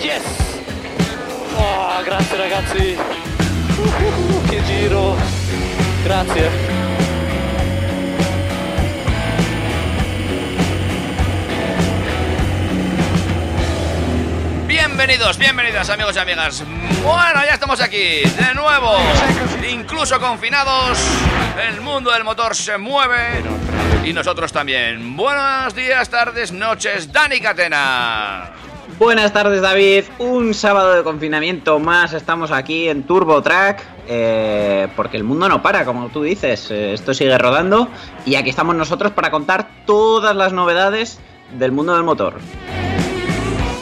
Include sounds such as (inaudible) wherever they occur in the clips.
Yes! Oh, grazie ragazzi. Uh, che giro. Grazie. Bienvenidos, bienvenidas amigos y amigas. Bueno, ya estamos aquí, de nuevo, incluso confinados. El mundo del motor se mueve y nosotros también. Buenos días, tardes, noches, Dani Catena. Buenas tardes David, un sábado de confinamiento más, estamos aquí en Turbo Track, eh, porque el mundo no para, como tú dices, eh, esto sigue rodando y aquí estamos nosotros para contar todas las novedades del mundo del motor.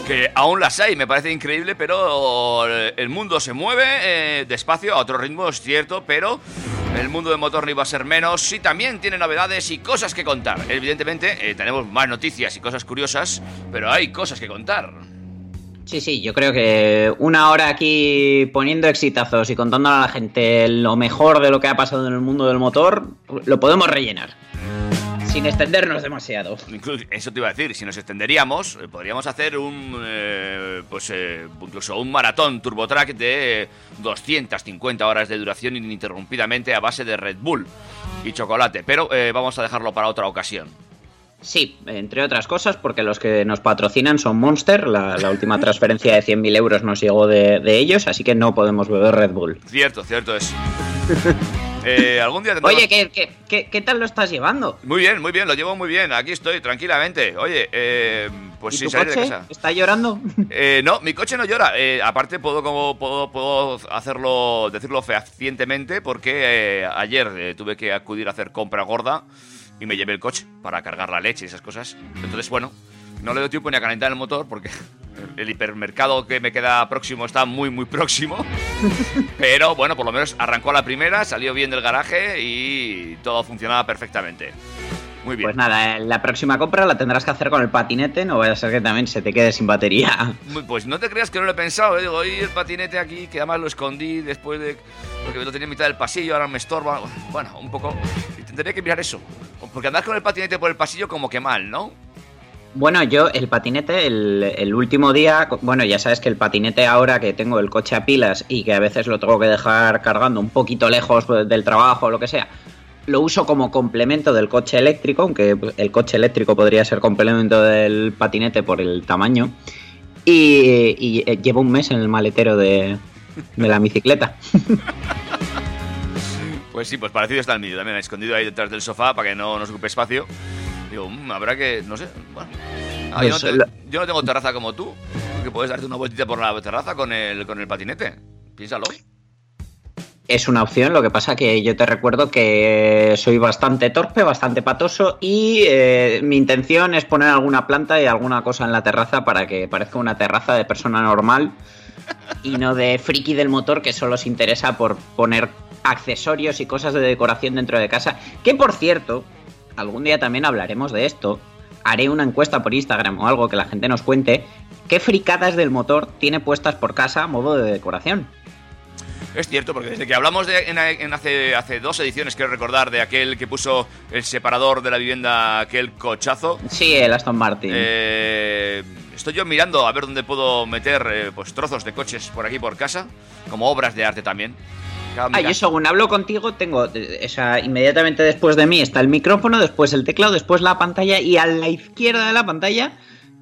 Que aún las hay, me parece increíble, pero el mundo se mueve eh, despacio, a otro ritmo, es cierto, pero el mundo del motor no iba a ser menos y también tiene novedades y cosas que contar. Evidentemente, eh, tenemos más noticias y cosas curiosas, pero hay cosas que contar. Sí, sí, yo creo que una hora aquí poniendo exitazos y contándole a la gente lo mejor de lo que ha pasado en el mundo del motor, lo podemos rellenar. Sin extendernos demasiado. Incluso, eso te iba a decir, si nos extenderíamos, eh, podríamos hacer un, eh, pues, eh, incluso un maratón TurboTrack de 250 horas de duración ininterrumpidamente a base de Red Bull y chocolate, pero eh, vamos a dejarlo para otra ocasión. Sí, entre otras cosas, porque los que nos patrocinan son Monster. La, la última transferencia de 100.000 euros nos llegó de, de ellos, así que no podemos beber Red Bull. Cierto, cierto es. (laughs) Eh, algún día tendremos... Oye, ¿qué, qué, qué, qué tal lo estás llevando? Muy bien, muy bien, lo llevo muy bien. Aquí estoy, tranquilamente. Oye, eh, pues ¿Y sin tu salir de coche casa. está llorando? Eh, no, mi coche no llora. Eh, aparte puedo como puedo, puedo hacerlo, decirlo fehacientemente porque eh, ayer eh, tuve que acudir a hacer compra gorda y me llevé el coche para cargar la leche y esas cosas. Entonces, bueno, no le doy tiempo ni a calentar el motor porque el hipermercado que me queda próximo está muy, muy próximo. (laughs) Pero bueno, por lo menos arrancó a la primera, salió bien del garaje y todo funcionaba perfectamente. Muy bien. Pues nada, eh, la próxima compra la tendrás que hacer con el patinete, no vaya a ser que también se te quede sin batería. Pues no te creas que no lo he pensado, ¿eh? digo, oye, el patinete aquí, que además lo escondí después de... Porque lo tenía en mitad del pasillo, ahora me estorba. Bueno, un poco... Tendré que mirar eso. Porque andar con el patinete por el pasillo como que mal, ¿no? Bueno, yo el patinete, el, último día, bueno, ya sabes que el patinete ahora que tengo el coche a pilas y que a veces lo tengo que dejar cargando un poquito lejos del trabajo o lo que sea, lo uso como complemento del coche eléctrico, aunque el coche eléctrico podría ser complemento del patinete por el tamaño. Y, y, eh, llevo un mes en el maletero de, de la bicicleta. (laughs) Pues sí, pues parecido está el mío también, escondido ahí detrás del sofá para que no nos ocupe espacio. Digo, "Mm, habrá que, no sé, bueno... Ah, yo, no te- lo- yo no tengo terraza como tú, que puedes darte una vueltita por la terraza con el, con el patinete. Piénsalo. Es una opción, lo que pasa que yo te recuerdo que soy bastante torpe, bastante patoso y eh, mi intención es poner alguna planta y alguna cosa en la terraza para que parezca una terraza de persona normal y no de friki del motor que solo se interesa por poner accesorios y cosas de decoración dentro de casa. Que por cierto, algún día también hablaremos de esto. Haré una encuesta por Instagram o algo que la gente nos cuente qué fricadas del motor tiene puestas por casa a modo de decoración. Es cierto, porque desde que hablamos de, en, en hace, hace dos ediciones, quiero recordar, de aquel que puso el separador de la vivienda, aquel cochazo, Sí, el Aston Martin. eh, estoy yo mirando a ver dónde puedo meter eh, pues trozos de coches por aquí por casa, como obras de arte también. Claro, Ah, yo según hablo contigo, tengo, eh, o sea, inmediatamente después de mí está el micrófono, después el teclado, después la pantalla y a la izquierda de la pantalla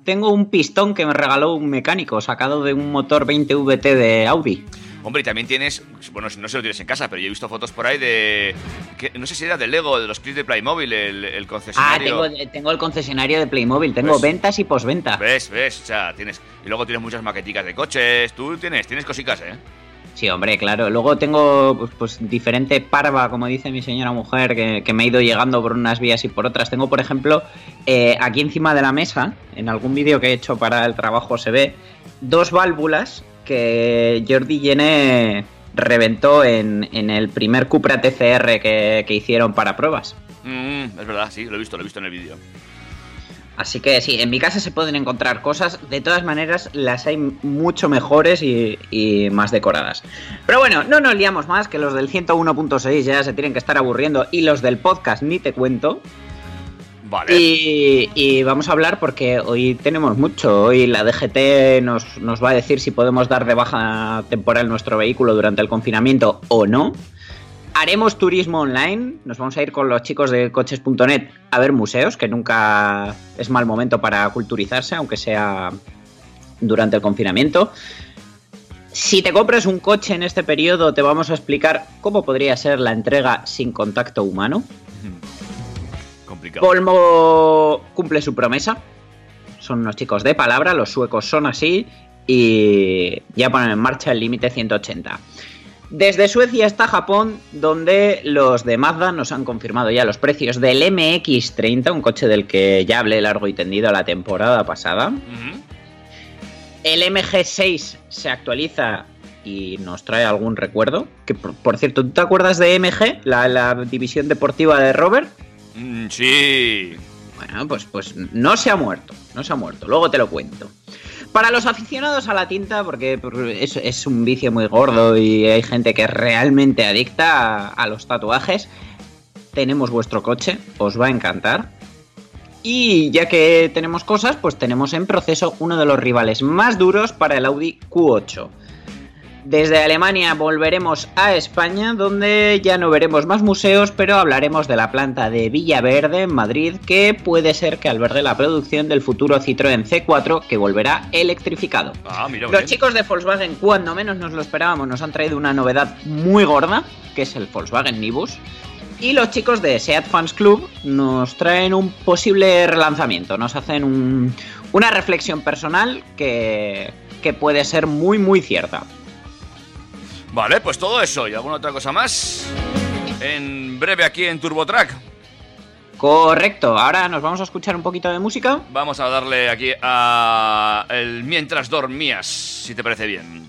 tengo un pistón que me regaló un mecánico sacado de un motor 20 VT de Audi. Hombre, y también tienes, bueno, no sé lo tienes en casa, pero yo he visto fotos por ahí de, que, no sé si era de Lego, de los clips de Playmobil, el, el Ah, concesionario. tengo, tengo el concesionario de Playmobil, tengo ventas y posventa. ¿Ves? ¿Ves? O sea, tienes... Y luego tienes muchas maqueticas de coches, tú tienes, tienes cositas, ¿eh? Sí, hombre, claro. Luego tengo pues, pues, diferente parva, como dice mi señora mujer, que, que me ha ido llegando por unas vías y por otras. Tengo, por ejemplo, eh, aquí encima de la mesa, en algún vídeo que he hecho para el trabajo se ve, dos válvulas que Jordi Llene reventó en, en el primer Cupra TCR que, que hicieron para pruebas. Mm, es verdad, sí, lo he visto, lo he visto en el vídeo. Así que sí, en mi casa se pueden encontrar cosas. De todas maneras, las hay mucho mejores y, y más decoradas. Pero bueno, no nos liamos más, que los del 101.6 ya se tienen que estar aburriendo y los del podcast ni te cuento. Vale. Y, y vamos a hablar porque hoy tenemos mucho. Hoy la DGT nos, nos va a decir si podemos dar de baja temporal nuestro vehículo durante el confinamiento o no. Haremos turismo online. Nos vamos a ir con los chicos de coches.net a ver museos, que nunca es mal momento para culturizarse, aunque sea durante el confinamiento. Si te compras un coche en este periodo, te vamos a explicar cómo podría ser la entrega sin contacto humano. Complicado. Volvo cumple su promesa. Son unos chicos de palabra, los suecos son así y ya ponen en marcha el límite 180. Desde Suecia hasta Japón, donde los de Mazda nos han confirmado ya los precios del MX30, un coche del que ya hablé largo y tendido la temporada pasada. El MG6 se actualiza y nos trae algún recuerdo. Que por, por cierto, ¿tú te acuerdas de MG, la, la división deportiva de Robert? Mm, sí. Bueno, pues, pues no se ha muerto, no se ha muerto, luego te lo cuento. Para los aficionados a la tinta, porque es, es un vicio muy gordo y hay gente que es realmente adicta a los tatuajes, tenemos vuestro coche, os va a encantar. Y ya que tenemos cosas, pues tenemos en proceso uno de los rivales más duros para el Audi Q8. Desde Alemania volveremos a España, donde ya no veremos más museos, pero hablaremos de la planta de Villaverde, en Madrid, que puede ser que albergue la producción del futuro Citroën C4, que volverá electrificado. Ah, mira, Los bien. chicos de Volkswagen, cuando menos nos lo esperábamos, nos han traído una novedad muy gorda, que es el Volkswagen Nibus. Y los chicos de Seat Fans Club nos traen un posible relanzamiento, nos hacen un- una reflexión personal que, que puede ser muy, muy cierta. Vale, pues todo eso y alguna otra cosa más. En breve aquí en TurboTrack. Correcto, ahora nos vamos a escuchar un poquito de música. Vamos a darle aquí a el mientras dormías, si te parece bien.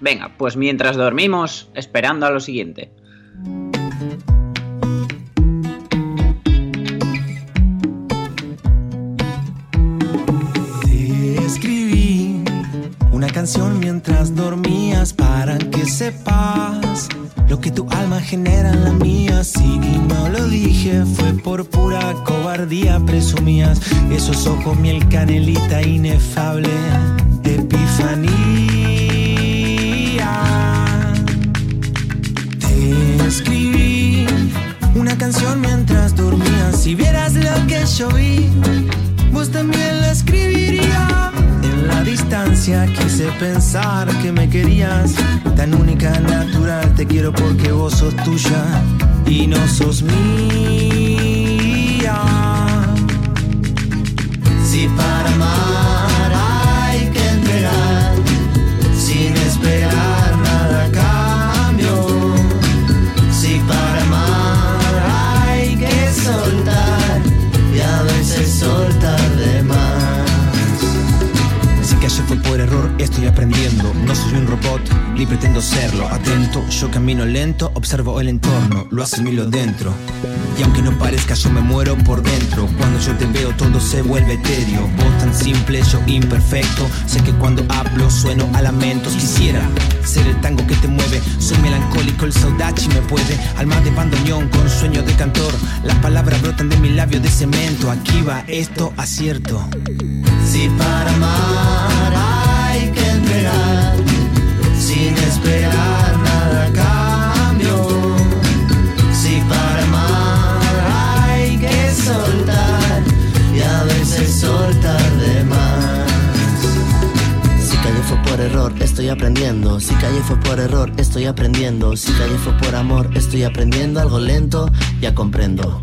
Venga, pues mientras dormimos, esperando a lo siguiente. Canción mientras dormías para que sepas lo que tu alma genera en la mía. Si no lo dije fue por pura cobardía, presumías esos ojos miel canelita inefable, epifanía. Te escribí una canción mientras dormías. Si vieras lo que yo vi, vos también la escribirías. La distancia quise pensar que me querías. Tan única, natural, te quiero porque vos sos tuya y no sos mía. Si para robot, ni pretendo serlo. Atento, yo camino lento, observo el entorno, lo asimilo dentro. Y aunque no parezca, yo me muero por dentro. Cuando yo te veo, todo se vuelve etéreo. Vos tan simple, yo imperfecto. Sé que cuando hablo, sueno a lamentos. Quisiera ser el tango que te mueve. Soy melancólico, el saudachi me puede. Alma de bandoneón con sueño de cantor. Las palabras brotan de mi labio de cemento. Aquí va esto, acierto. Si para amar estoy aprendiendo. Si calle fue por error, estoy aprendiendo. Si calle fue por amor, estoy aprendiendo algo lento, ya comprendo.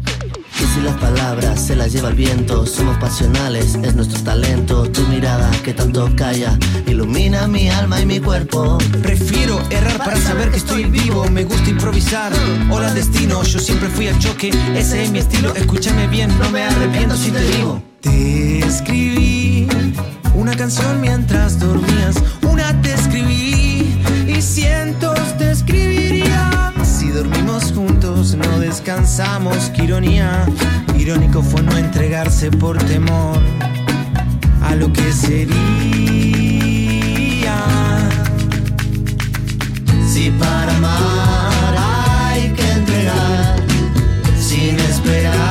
Y si las palabras se las lleva el viento, somos pasionales, es nuestro talento. Tu mirada que tanto calla, ilumina mi alma y mi cuerpo. Prefiero errar para saber que estoy vivo. Me gusta improvisar. Hola destino, yo siempre fui al choque. Ese es mi estilo. Escúchame bien, no me arrepiento si te digo. Te escribí una canción mientras dormías. Una te escribí y cientos te escribiría. Si dormimos juntos, no descansamos. Qué ironía. Irónico fue no entregarse por temor a lo que sería. Si para amar hay que entregar, sin esperar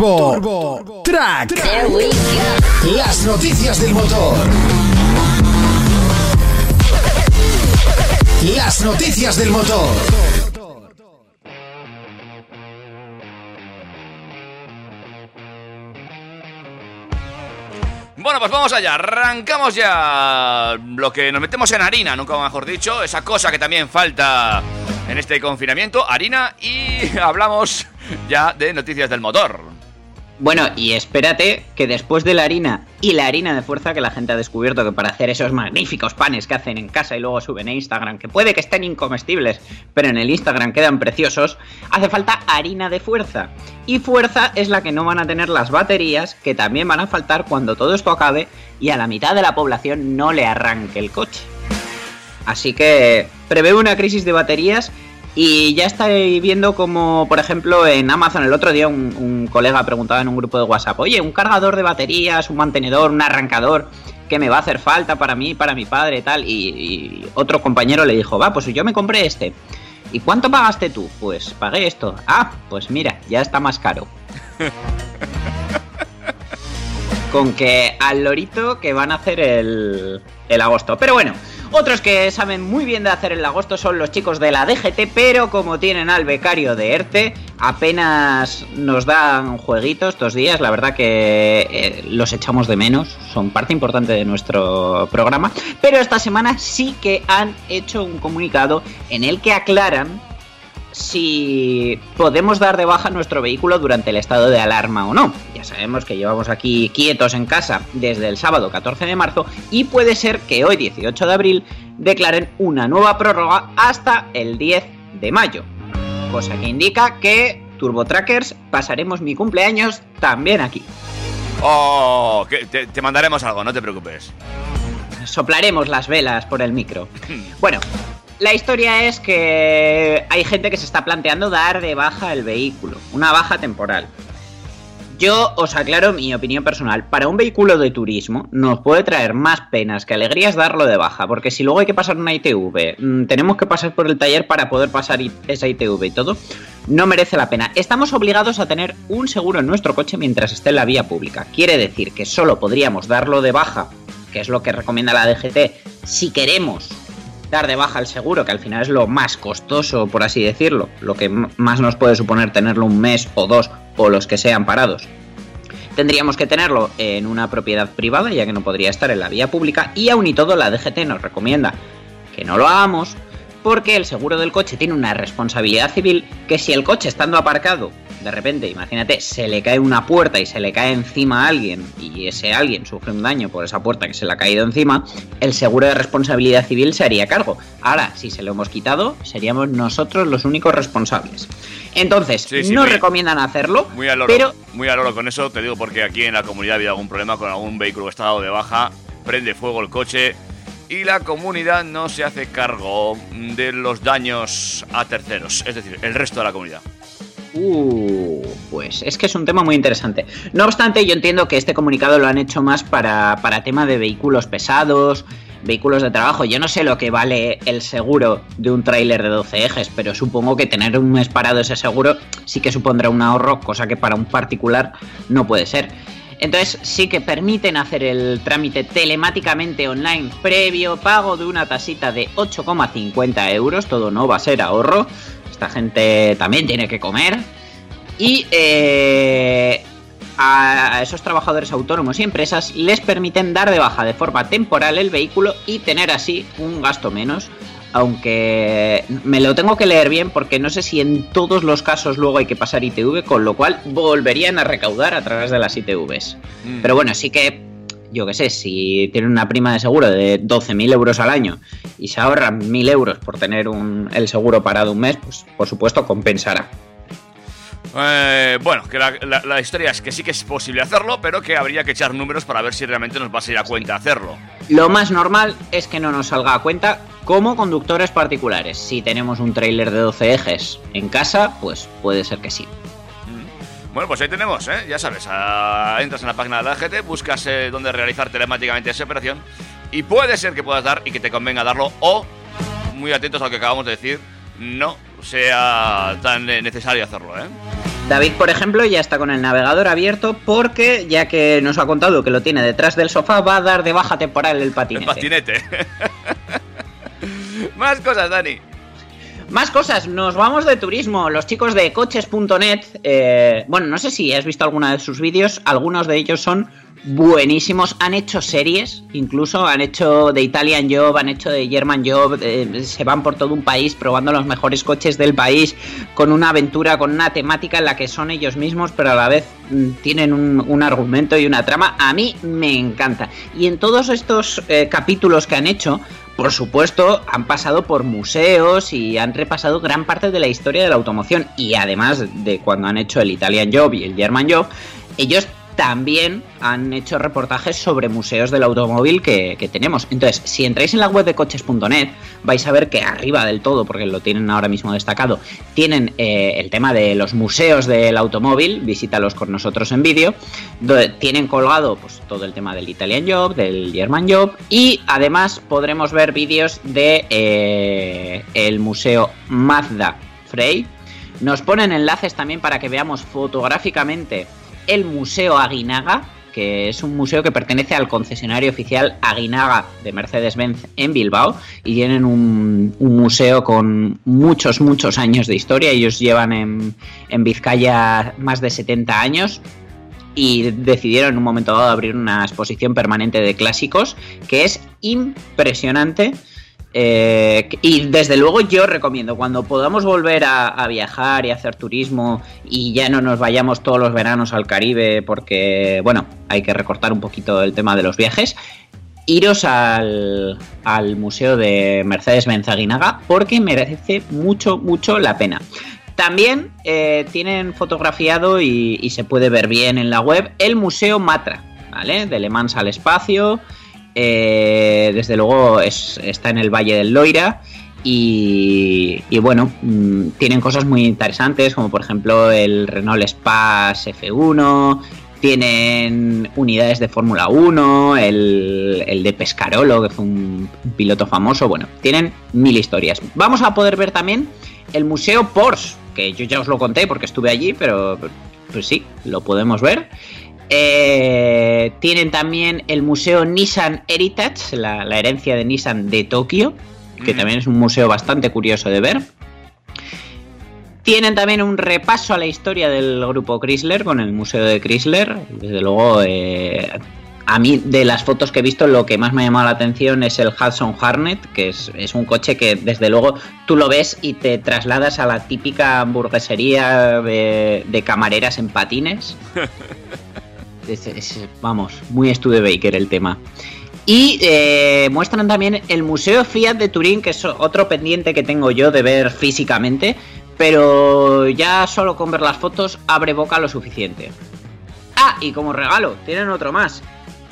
Turbo, Track. Las noticias del motor. Las noticias del motor. Bueno, pues vamos allá, arrancamos ya lo que nos metemos en harina, nunca mejor dicho, esa cosa que también falta en este confinamiento, harina, y (laughs) hablamos ya de noticias del motor. Bueno, y espérate que después de la harina y la harina de fuerza que la gente ha descubierto que para hacer esos magníficos panes que hacen en casa y luego suben a Instagram, que puede que estén incomestibles, pero en el Instagram quedan preciosos, hace falta harina de fuerza. Y fuerza es la que no van a tener las baterías, que también van a faltar cuando todo esto acabe y a la mitad de la población no le arranque el coche. Así que prevé una crisis de baterías y ya estáis viendo como, por ejemplo, en Amazon el otro día un, un, colega preguntaba en un grupo de WhatsApp, oye, un cargador de baterías, un mantenedor, un arrancador, que me va a hacer falta para mí, para mi padre y tal. Y, y otro compañero le dijo, va, pues yo me compré este. ¿Y cuánto pagaste tú? Pues pagué esto. Ah, pues mira, ya está más caro. (laughs) Con que al lorito que van a hacer el, el agosto. Pero bueno, otros que saben muy bien de hacer el agosto son los chicos de la DGT, pero como tienen al becario de ERTE, apenas nos dan jueguitos estos días. La verdad que eh, los echamos de menos, son parte importante de nuestro programa. Pero esta semana sí que han hecho un comunicado en el que aclaran si podemos dar de baja nuestro vehículo durante el estado de alarma o no. Ya sabemos que llevamos aquí quietos en casa desde el sábado 14 de marzo y puede ser que hoy 18 de abril declaren una nueva prórroga hasta el 10 de mayo. Cosa que indica que Turbo Trackers pasaremos mi cumpleaños también aquí. Oh, que te, te mandaremos algo, no te preocupes. Soplaremos las velas por el micro. (laughs) Bueno, la historia es que hay gente que se está planteando dar de baja el vehículo, una baja temporal. Yo os aclaro mi opinión personal. Para un vehículo de turismo nos puede traer más penas que alegrías darlo de baja, porque si luego hay que pasar una ITV, mmm, tenemos que pasar por el taller para poder pasar esa ITV y todo, no merece la pena. Estamos obligados a tener un seguro en nuestro coche mientras esté en la vía pública. Quiere decir que solo podríamos darlo de baja, que es lo que recomienda la DGT, si queremos dar de baja el seguro, que al final es lo más costoso, por así decirlo, lo que más nos puede suponer tenerlo un mes o dos o los que sean parados. Tendríamos que tenerlo en una propiedad privada, ya que no podría estar en la vía pública, y aún y todo la DGT nos recomienda que no lo hagamos, porque el seguro del coche tiene una responsabilidad civil que si el coche estando aparcado, de repente, imagínate, se le cae una puerta y se le cae encima a alguien y ese alguien sufre un daño por esa puerta que se le ha caído encima, el seguro de responsabilidad civil se haría cargo. Ahora, si se lo hemos quitado, seríamos nosotros los únicos responsables. Entonces, Sí, sí, no muy- recomiendan hacerlo, Muy al loro, pero muy al loro con eso, te digo porque aquí en la comunidad ha habido algún problema con algún vehículo que está dado de baja, prende fuego el coche y la comunidad no se hace cargo de los daños a terceros, es decir, el resto de la comunidad. Uh, pues es que es un tema muy interesante. No obstante, yo entiendo que este comunicado lo han hecho más para, para tema de vehículos pesados, vehículos de trabajo. Yo no sé lo que vale el seguro de un tráiler de 12 ejes, pero supongo que tener un mes parado ese seguro sí que supondrá un ahorro, cosa que para un particular no puede ser. Entonces sí que permiten hacer el trámite telemáticamente online previo pago de una tasita de 8,50 euros. Todo no va a ser ahorro. Esta gente también tiene que comer. Y eh, a esos trabajadores autónomos y empresas les permiten dar de baja de forma temporal el vehículo y tener así un gasto menos. Aunque me lo tengo que leer bien porque no sé si en todos los casos luego hay que pasar ITV, con lo cual volverían a recaudar a través de las ITVs. Mm. Pero bueno, sí que, yo qué sé, si tienen una prima de seguro de 12.000 euros al año y se ahorran 1.000 euros por tener un- el seguro parado un mes, pues por supuesto compensará. Eh, bueno, que la, la- la historia es que sí que es posible hacerlo, pero que habría que echar números para ver si realmente nos va a salir a cuenta hacerlo. Lo más normal es que no nos salga a cuenta como conductores particulares. Si tenemos un tráiler de 12 ejes en casa, pues puede ser que sí. Bueno, pues ahí tenemos, ¿eh? Ya sabes, ah, entras en la página de la GT, buscas eh, dónde realizar telemáticamente esa operación y puede ser que puedas dar y que te convenga darlo o, muy atentos a lo que acabamos de decir, no sea tan eh, necesario hacerlo, ¿eh? David, por ejemplo, ya está con el navegador abierto porque, ya que nos ha contado que lo tiene detrás del sofá, va a dar de baja temporal el El patinete. patinete. (laughs) Más cosas, Dani. Más cosas, nos vamos de turismo. Los chicos de coches.net, eh, bueno, no sé si has visto alguna de sus vídeos, algunos de ellos son buenísimos. Han hecho series, incluso han hecho de Italian Job, han hecho de German Job, eh, se van por todo un país probando los mejores coches del país, con una aventura, con una temática en la que son ellos mismos, pero a la vez tienen un, argumento y una trama. A mí me encanta. Y en todos estos eh, capítulos que han hecho, por supuesto, han pasado por museos y han repasado gran parte de la historia de la automoción. Y además de cuando han hecho el Italian Job y el German Job, ellos también han hecho reportajes sobre museos del automóvil que, tenemos. Entonces, si entráis en la web de coches.net, vais a ver que arriba del todo, porque lo tienen ahora mismo destacado, tienen eh, el tema de los museos del automóvil, visítalos con nosotros en vídeo, tienen colgado pues, todo el tema del Italian Job, del German Job, y además podremos ver vídeos de eh, el museo Mazda Frey. Nos ponen enlaces también para que veamos fotográficamente el Museo Aguinaga, que es un museo que pertenece al concesionario oficial Aguinaga de Mercedes-Benz en Bilbao y tienen un, museo con muchos, muchos años de historia. Ellos llevan en, en Vizcaya más de 70 años y decidieron en un momento dado abrir una exposición permanente de clásicos que es impresionante. Eh, y desde luego yo recomiendo, cuando podamos volver a, viajar y hacer turismo y ya no nos vayamos todos los veranos al Caribe porque, bueno, hay que recortar un poquito el tema de los viajes, iros al, al Museo de Mercedes-Benz Aguinaga porque merece mucho, mucho la pena. También eh, tienen fotografiado y, y se puede ver bien en la web el Museo Matra, ¿vale? De Le Mans al espacio. Eh, desde luego es- está en el Valle del Loira. Y, y bueno, mm, tienen cosas muy interesantes, como por ejemplo el Renault Space F1, tienen unidades de Fórmula 1, el, el de Pescarolo, que fue un piloto famoso, bueno, tienen mil historias. Vamos a poder ver también el Museo Porsche, que yo ya os lo conté porque estuve allí, pero pues sí, lo podemos ver. Eh, tienen también el Museo Nissan Heritage, la, la herencia de Nissan de Tokio, que Mm. también es un museo bastante curioso de ver. Tienen también un repaso a la historia del grupo Chrysler con el Museo de Chrysler. Desde luego, eh, a mí de las fotos que he visto lo que más me ha llamado la atención es el Hudson Hornet, que es, es un coche que desde luego tú lo ves y te trasladas a la típica hamburguesería de, de camareras en patines. (laughs) Es- es- vamos, muy Studebaker el tema. Y eh, muestran también el Museo Fiat de Turín, que es otro pendiente que tengo yo de ver físicamente, pero ya solo con ver las fotos abre boca lo suficiente. Ah, y como regalo, tienen otro más.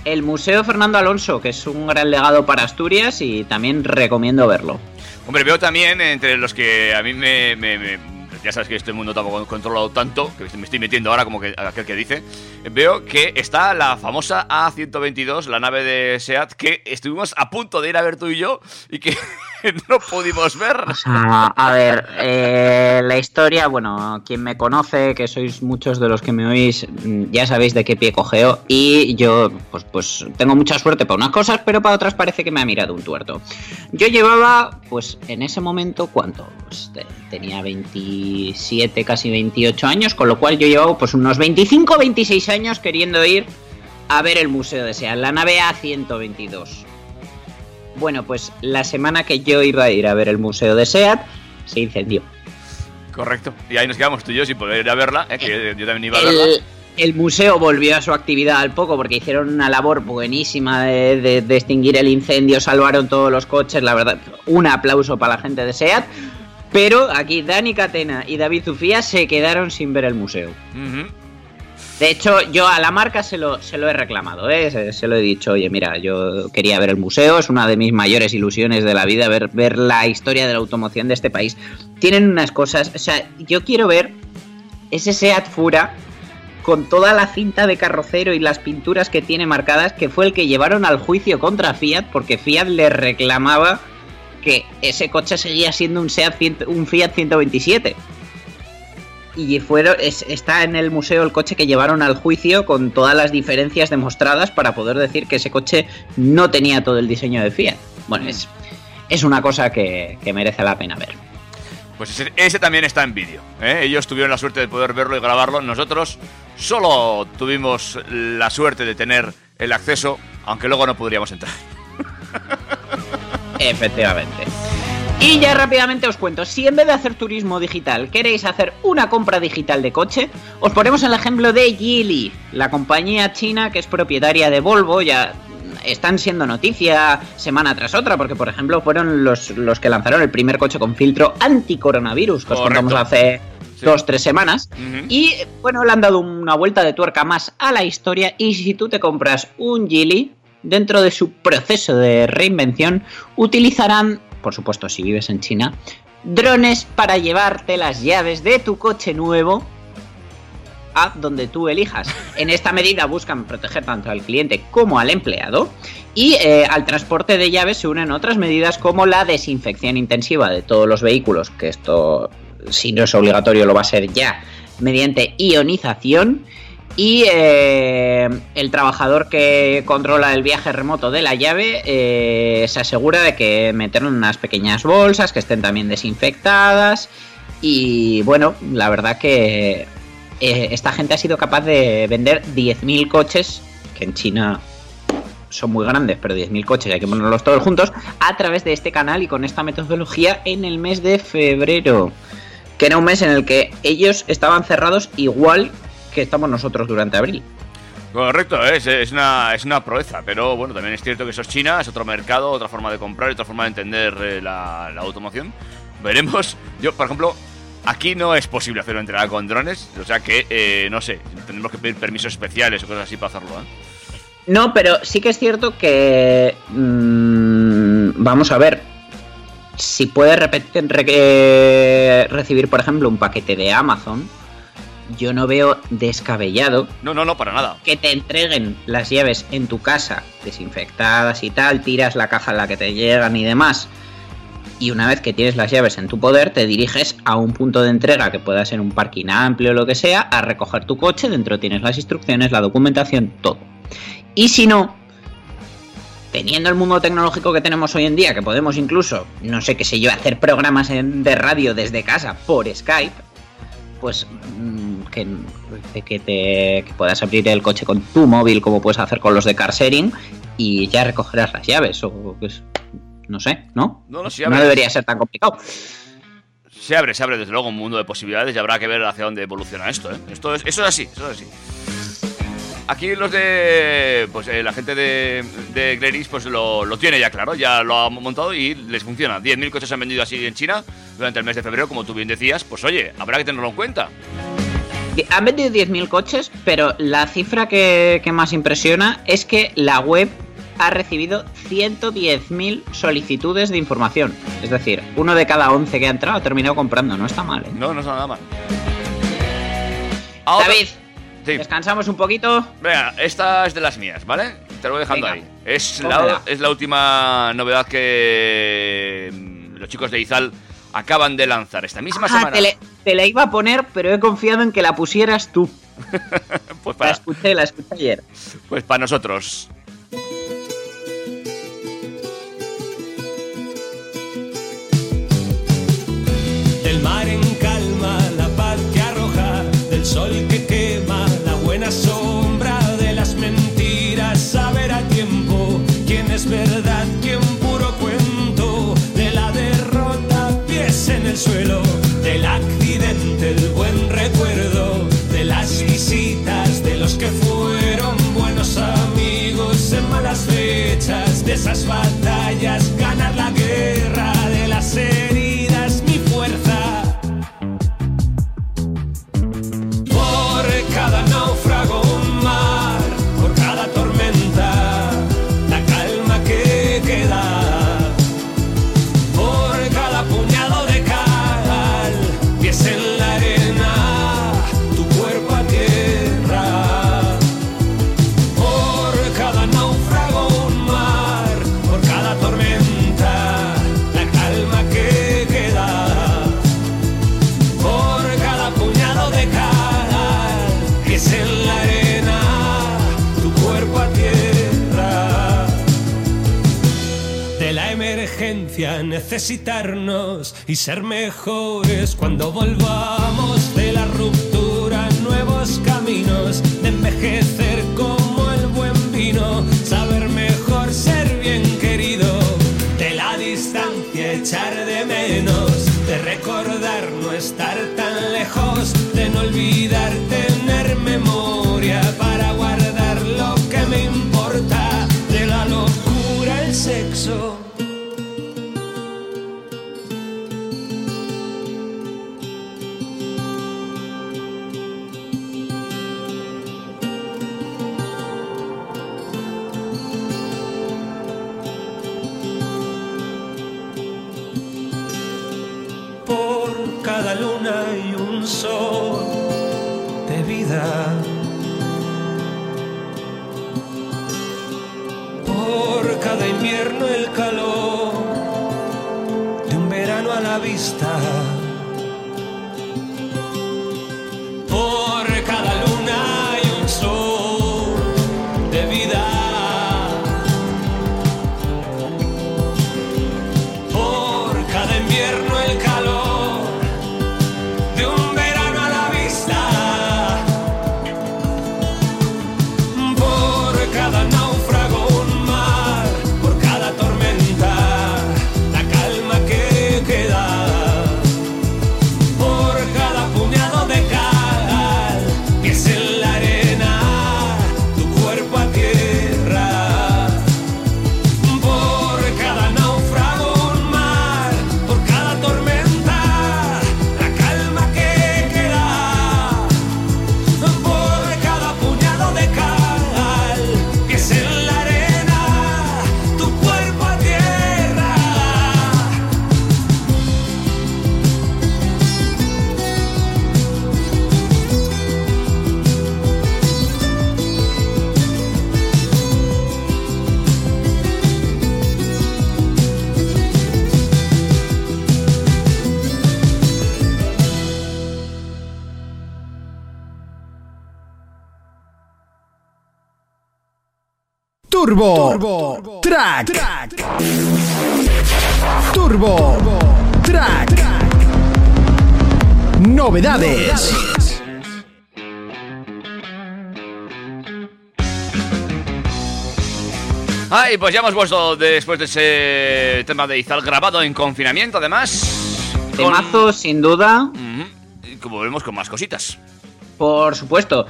El Museo Fernando Alonso, que es un gran legado para Asturias y también recomiendo verlo. Hombre, veo también entre los que a mí me, ya sabes que este mundo tampoco controlado tanto, que me estoy metiendo ahora como que aquel que dice, veo que está la famosa A122, la nave de SEAT, que estuvimos a punto de ir a ver tú y yo y que no pudimos ver. Sea, a ver, eh, la historia, bueno, quien me conoce, que sois muchos de los que me oís, mm, ya sabéis de qué pie cogeo. Y yo, pues, pues tengo mucha suerte para unas cosas, pero para otras parece que me ha mirado un tuerto. Yo llevaba, pues en ese momento, ¿cuánto? Pues, te- tenía 27, casi 28 años, con lo cual yo llevaba pues unos 25, 26 años queriendo ir a ver el museo de SEAT, la nave A122. Bueno, pues la semana que yo iba a ir a ver el museo de SEAT, se incendió. Correcto. Y ahí nos quedamos tú y yo sin poder ir a verla, eh, que yo también iba a verla. El, el museo volvió a su actividad al poco porque hicieron una labor buenísima de, de- de extinguir el incendio, salvaron todos los coches, la verdad, un aplauso para la gente de SEAT. Pero aquí Dani Catena y David Zufía se quedaron sin ver el museo. De hecho, yo a la marca se lo, se lo he reclamado, ¿eh? se, se lo he dicho, oye, mira, yo quería ver el museo, es una de mis mayores ilusiones de la vida, ver, la historia de la automoción de este país. Tienen unas cosas, o sea, yo quiero ver ese Seat Fura con toda la cinta de carrocero y las pinturas que tiene marcadas, que fue el que llevaron al juicio contra Fiat, porque Fiat le reclamaba que ese coche seguía siendo un, Seat, un Fiat 127. Y fueron, es- está en el museo el coche que llevaron al juicio con todas las diferencias demostradas para poder decir que ese coche no tenía todo el diseño de Fiat. Bueno, es, es una cosa que, que merece la pena ver. Pues ese, ese también está en vídeo. ¿eh? Ellos tuvieron la suerte de poder verlo y grabarlo. Nosotros solo tuvimos la suerte de tener el acceso, aunque luego no podríamos entrar. Efectivamente. Y ya rápidamente os cuento, si en vez de hacer turismo digital queréis hacer una compra digital de coche, os ponemos el ejemplo de Geely, la compañía china que es propietaria de Volvo, ya están siendo noticia semana tras otra, porque por ejemplo fueron los, los que lanzaron el primer coche con filtro anti-coronavirus, que os contamos hace Sí. dos, tres semanas. Y bueno, le han dado una vuelta de tuerca más a la historia. Y si tú te compras un Geely, dentro de su proceso de reinvención, utilizarán, por supuesto, si vives en China, drones para llevarte las llaves de tu coche nuevo a donde tú elijas. En esta medida buscan proteger tanto al cliente como al empleado. Y eh, al transporte de llaves se unen otras medidas como la desinfección intensiva de todos los vehículos, que esto, si no es obligatorio, lo va a ser ya, mediante ionización. Y eh, el trabajador que controla el viaje remoto de la llave eh, se asegura de que meterlo en unas pequeñas bolsas, que estén también desinfectadas. Y bueno, la verdad que eh, esta gente ha sido capaz de vender 10.000 coches, que en China son muy grandes, pero 10.000 coches hay que ponerlos todos juntos, a través de este canal y con esta metodología en el mes de febrero. Que era un mes en el que ellos estaban cerrados igual que estamos nosotros durante abril. Correcto, es, es, una, es una proeza, pero bueno, también es cierto que eso es China, es otro mercado, otra forma de comprar, otra forma de entender eh, la, la automoción. Veremos, yo por ejemplo, aquí no es posible hacer una entrega con drones, o sea que, eh, no sé, tendremos que pedir permisos especiales o cosas así para hacerlo. ¿eh? No, pero sí que es cierto que. mm, vamos a ver. Si puedes re- eh, recibir, por ejemplo, un paquete de Amazon, yo no veo descabellado No, no, no, para nada. que te entreguen las llaves en tu casa, desinfectadas y tal, tiras la caja en la que te llegan y demás. Y una vez que tienes las llaves en tu poder, te diriges a un punto de entrega que pueda ser un parking amplio o lo que sea, a recoger tu coche, dentro tienes las instrucciones, la documentación, todo. Y si no, teniendo el mundo tecnológico que tenemos hoy en día, que podemos incluso, no sé qué sé yo, hacer programas de radio desde casa por Skype, pues mm, que, que te que puedas abrir el coche con tu móvil como puedes hacer con los de car sharing y ya recogerás las llaves o pues, no sé, ¿no? No, no, debería ser tan complicado. Se abre, se abre desde luego un mundo de posibilidades y habrá que ver hacia dónde evoluciona esto. ¿eh? esto es, eso es así, eso es así. Aquí los de. Pues eh, la gente de, de Gleris pues lo, lo tiene ya claro, ya lo ha montado y les funciona. 10.000 coches se han vendido así en China durante el mes de febrero, como tú bien decías. Pues oye, habrá que tenerlo en cuenta. Han vendido 10.000 coches, pero la cifra que, que más impresiona es que la web ha recibido 110.000 solicitudes de información. Es decir, uno de cada 11 que ha entrado ha terminado comprando. No está mal, ¿eh? No, no está nada mal. Ahora- David, Sí. descansamos un poquito. Venga, esta es de las mías, ¿vale? Te lo voy dejando Venga. ahí. Es la, es la última novedad que mm, los chicos de Izal acaban de lanzar esta misma Ah, semana. te, le- te la iba a poner, pero he confiado en que la pusieras tú. (laughs) Pues La para, escuché, la escuché ayer. pues para nosotros. Del mar en calma, la paz que arroja, del sol que es verdad, quién puro cuento, de la derrota, pies en el suelo, del accidente, el buen recuerdo, de las visitas, de los que fueron buenos amigos en malas fechas, de esas batallas, y ser mejores cuando volvamos Turbo, Track. Turbo, Track. Novedades. Ay, pues ya hemos vuelto después de ese tema de Izal grabado en confinamiento, además. con- Temazo, sin duda. Como vemos, con más cositas. Por supuesto.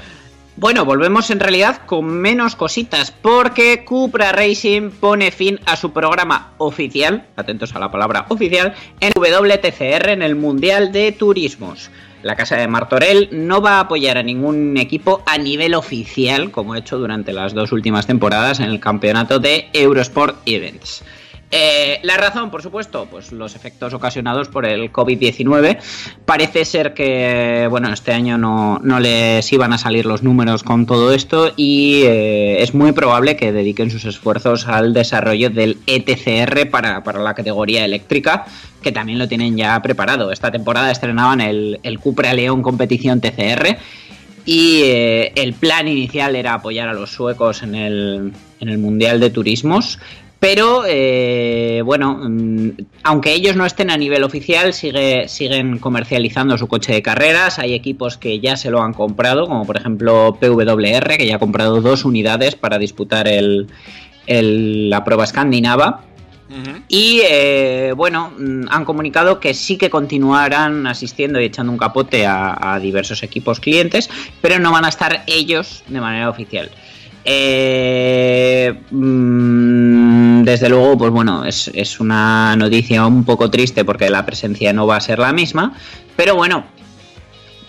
Bueno, volvemos en realidad con menos cositas, porque Cupra Racing pone fin a su programa oficial, atentos a la palabra oficial, en WTCR, en el Mundial de Turismos. La casa de Martorell no va a apoyar a ningún equipo a nivel oficial, como ha hecho durante las dos últimas temporadas en el campeonato de Eurosport Events. Eh, la razón, por supuesto, pues los efectos ocasionados por el COVID-19. Parece ser que, bueno, este año no, no, les iban a salir los números con todo esto y eh, es muy probable que dediquen sus esfuerzos al desarrollo del ETCR para, para, la categoría eléctrica, que también lo tienen ya preparado. Esta temporada estrenaban el, el Cupra León Competición TCR. Y eh, el plan inicial era apoyar a los suecos en el, en el Mundial de Turismos, pero eh, bueno, mm, aunque ellos no estén a nivel oficial, sigue, siguen comercializando su coche de carreras. Hay equipos que ya se lo han comprado, como por ejemplo PWR, que ya ha comprado dos unidades para disputar el, el, la prueba escandinava. Uh -huh. Y eh, bueno, mm, han comunicado que sí que continuarán asistiendo y echando un capote a, a diversos equipos clientes, pero no van a estar ellos de manera oficial. Eh, mmm, desde luego, pues bueno, es, es, una noticia un poco triste porque la presencia no va a ser la misma, pero bueno,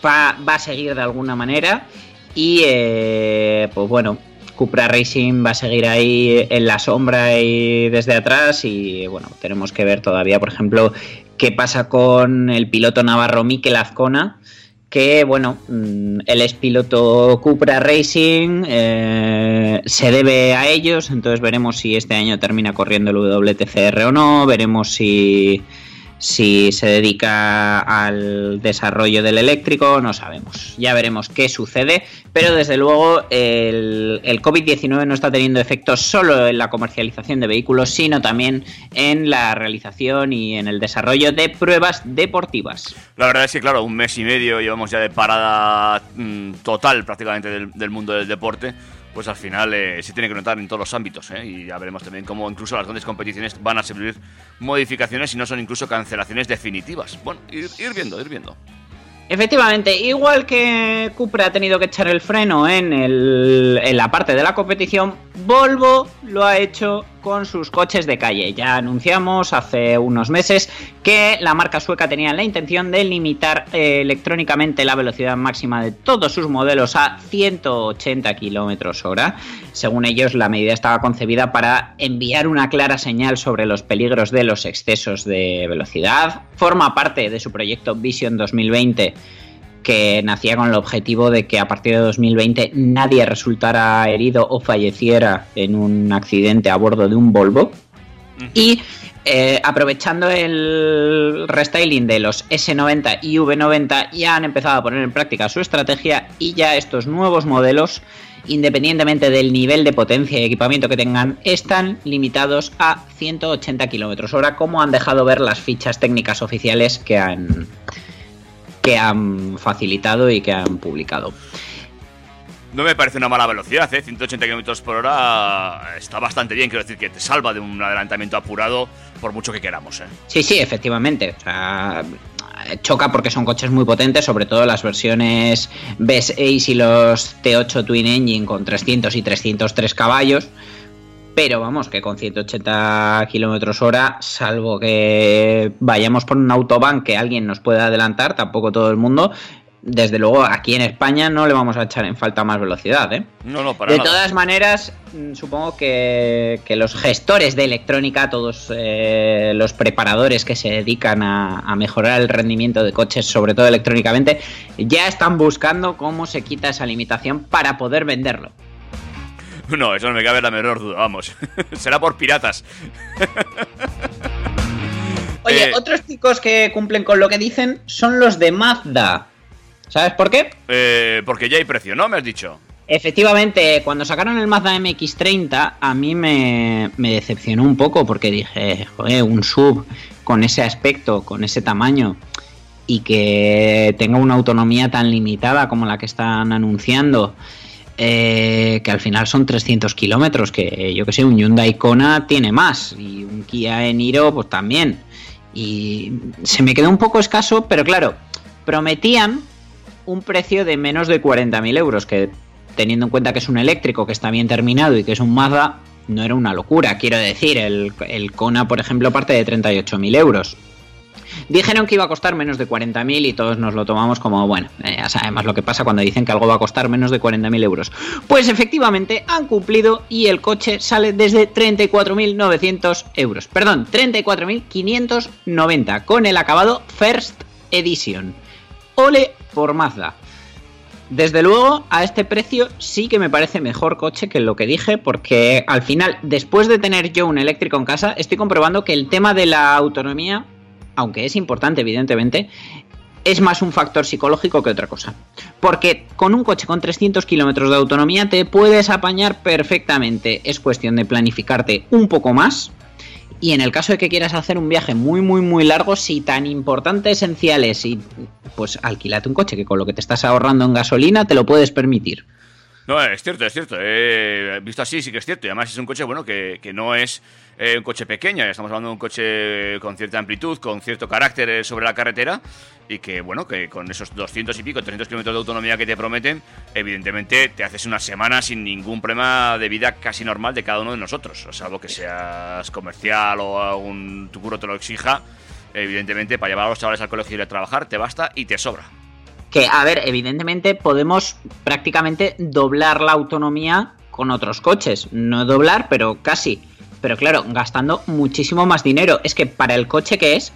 va, va a seguir de alguna manera y eh, pues bueno, Cupra Racing va a seguir ahí en la sombra y desde atrás y bueno, tenemos que ver todavía, por ejemplo, qué pasa con el piloto navarro Mikel Azcona, que bueno, mm, él es piloto Cupra Racing, eh, se debe a ellos, entonces veremos si este año termina corriendo el WTCR o no, veremos si, si se dedica al desarrollo del eléctrico, no sabemos, ya veremos qué sucede, pero desde luego el, el COVID-19 no está teniendo efectos solo en la comercialización de vehículos, sino también en la realización y en el desarrollo de pruebas deportivas. La verdad es que, claro, un mes y medio llevamos ya de parada mmm, total prácticamente del, mundo del deporte. Pues al final eh, se tiene que notar en todos los ámbitos, ¿eh? y ya veremos también cómo incluso las grandes competiciones van a sufrir modificaciones y no son incluso cancelaciones definitivas. Bueno, ir, ir viendo, ir viendo. Efectivamente, igual que Cupra ha tenido que echar el freno en, el, en, la parte de la competición, Volvo lo ha hecho con sus coches de calle. Ya anunciamos hace unos meses que la marca sueca tenía la intención de limitar eh, electrónicamente la velocidad máxima de todos sus modelos a 180 km hora. Según ellos, la medida estaba concebida para enviar una clara señal sobre los peligros de los excesos de velocidad. Forma parte de su proyecto Vision 2020 que nacía con el objetivo de que a partir de 2020 nadie resultara herido o falleciera en un accidente a bordo de un Volvo. Uh -huh. Y eh, aprovechando el restyling de los S90 y V90 ya han empezado a poner en práctica su estrategia y ya estos nuevos modelos, independientemente del nivel de potencia y equipamiento que tengan, están limitados a 180 km hora, como han dejado ver las fichas técnicas oficiales que han, que han facilitado y que han publicado. No me parece una mala velocidad, ¿eh? 180 km por hora está bastante bien, quiero decir que te salva de un adelantamiento apurado por mucho que queramos. ¿eh? Sí, sí, efectivamente. O sea, choca porque son coches muy potentes, sobre todo las versiones B6 y los T8 Twin Engine con 300 y 303 caballos. Pero vamos, que con 180 kilómetros hora, salvo que vayamos por un autobahn que alguien nos pueda adelantar, tampoco todo el mundo, desde luego aquí en España no le vamos a echar en falta más velocidad. ¿eh? No, no, para de nada. todas maneras, mm, supongo que, que, los gestores de electrónica, todos eh, los preparadores que se dedican a, a, mejorar el rendimiento de coches, sobre todo electrónicamente, ya están buscando cómo se quita esa limitación para poder venderlo. No, eso no me cabe la menor duda, vamos. (laughs) Será por piratas. (laughs) Oye, eh, otros chicos que cumplen con lo que dicen son los de Mazda. ¿Sabes por qué? Eh, porque ya hay precio, ¿no? Me has dicho. Efectivamente, cuando sacaron el Mazda MX30, a mí me, me decepcionó un poco porque dije, joder, un sub con ese aspecto, con ese tamaño y que tenga una autonomía tan limitada como la que están anunciando, eh, que al final son 300 kilómetros, que yo que sé, un Hyundai Kona tiene más y un Kia Eniro pues también. Y se me quedó un poco escaso, pero claro, prometían un precio de menos de 40.000 euros, que teniendo en cuenta que es un eléctrico que está bien terminado y que es un Mazda, no era una locura. Quiero decir, el, el Kona, por ejemplo, parte de 38.000 euros. Dijeron que iba a costar menos de 40.000 y todos nos lo tomamos como, bueno, eh, ya sabemos lo que pasa cuando dicen que algo va a costar menos de 40.000 euros. Pues efectivamente han cumplido y el coche sale desde 34.900 euros. Perdón, 34.590 con el acabado First Edition. Ole por Mazda. Desde luego, a este precio sí que me parece mejor coche que lo que dije, porque al final, después de tener yo un eléctrico en casa, estoy comprobando que el tema de la autonomía, aunque es importante, evidentemente, es más un factor psicológico que otra cosa. Porque con un coche con 300 kilómetros de autonomía te puedes apañar perfectamente. Es cuestión de planificarte un poco más. Y en el caso de que quieras hacer un viaje muy, muy, muy largo, si tan importante, esencial es, y pues alquilate un coche que con lo que te estás ahorrando en gasolina te lo puedes permitir. No, es cierto, es cierto. Eh, visto así, sí que es cierto. Y además es un coche, bueno, que, no es eh, un coche pequeño. Estamos hablando de un coche con cierta amplitud, con cierto carácter eh, sobre la carretera. Y que, bueno, que con esos 200 y pico, 300 kilómetros de autonomía que te prometen, evidentemente te haces una semana sin ningún problema de vida casi normal de cada uno de nosotros. O salvo que seas comercial o algún tu curro te lo exija. Evidentemente, para llevar a los chavales al colegio y ir a trabajar, te basta y te sobra. Que, a ver, evidentemente podemos prácticamente doblar la autonomía con otros coches. No doblar, pero casi. Pero claro, gastando muchísimo más dinero. Es que para el coche que es,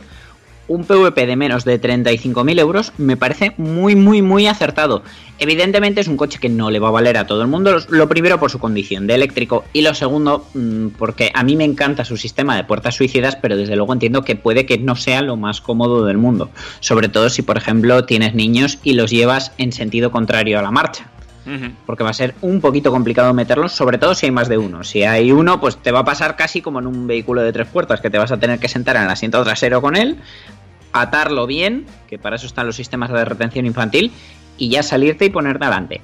un PVP de menos de 35.000 euros me parece muy, muy, muy acertado. Evidentemente es un coche que no le va a valer a todo el mundo. Lo primero por su condición de eléctrico y lo segundo mm, porque a mí me encanta su sistema de puertas suicidas, pero desde luego entiendo que puede que no sea lo más cómodo del mundo. Sobre todo si, por ejemplo, tienes niños y los llevas en sentido contrario a la marcha porque va a ser un poquito complicado meterlos, sobre todo si hay más de uno. Si hay uno, pues te va a pasar casi como en un vehículo de tres puertas, que te vas a tener que sentar en el asiento trasero con él, atarlo bien, que para eso están los sistemas de retención infantil, y ya salirte y ponerte adelante.